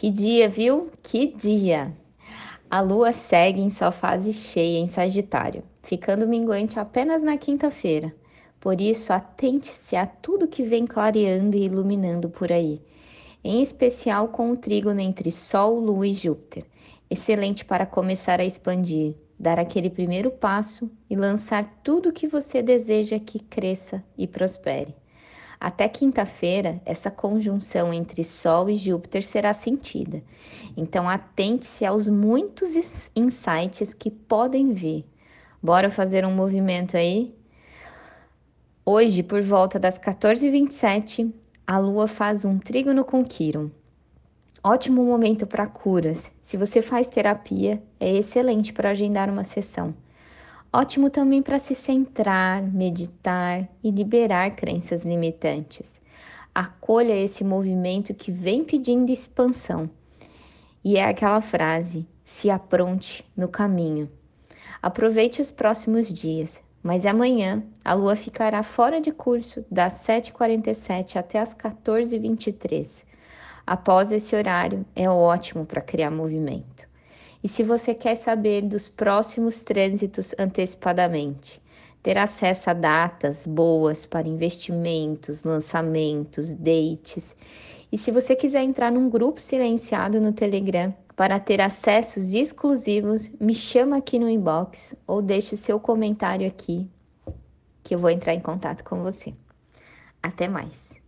Que dia, viu? Que dia! A lua segue em sua fase cheia em Sagitário, ficando minguante apenas na quinta-feira. Por isso, atente-se a tudo que vem clareando e iluminando por aí, em especial com o trígono entre Sol, Lua e Júpiter. Excelente para começar a expandir, dar aquele primeiro passo e lançar tudo o que você deseja que cresça e prospere. Até quinta-feira, essa conjunção entre Sol e Júpiter será sentida. Então, atente-se aos muitos insights que podem vir. Bora fazer um movimento aí? Hoje, por volta das 14h27, a Lua faz um trígono com Quiron. Ótimo momento para curas. Se você faz terapia, é excelente para agendar uma sessão. Ótimo também para se centrar, meditar e liberar crenças limitantes. Acolha esse movimento que vem pedindo expansão. E é aquela frase: se apronte no caminho. Aproveite os próximos dias, mas amanhã a lua ficará fora de curso das 7h47 até as 14h23. Após esse horário, é ótimo para criar movimento. E se você quer saber dos próximos trânsitos antecipadamente, ter acesso a datas boas para investimentos, lançamentos, dates. E se você quiser entrar num grupo silenciado no Telegram para ter acessos exclusivos, me chama aqui no inbox ou deixe o seu comentário aqui que eu vou entrar em contato com você. Até mais!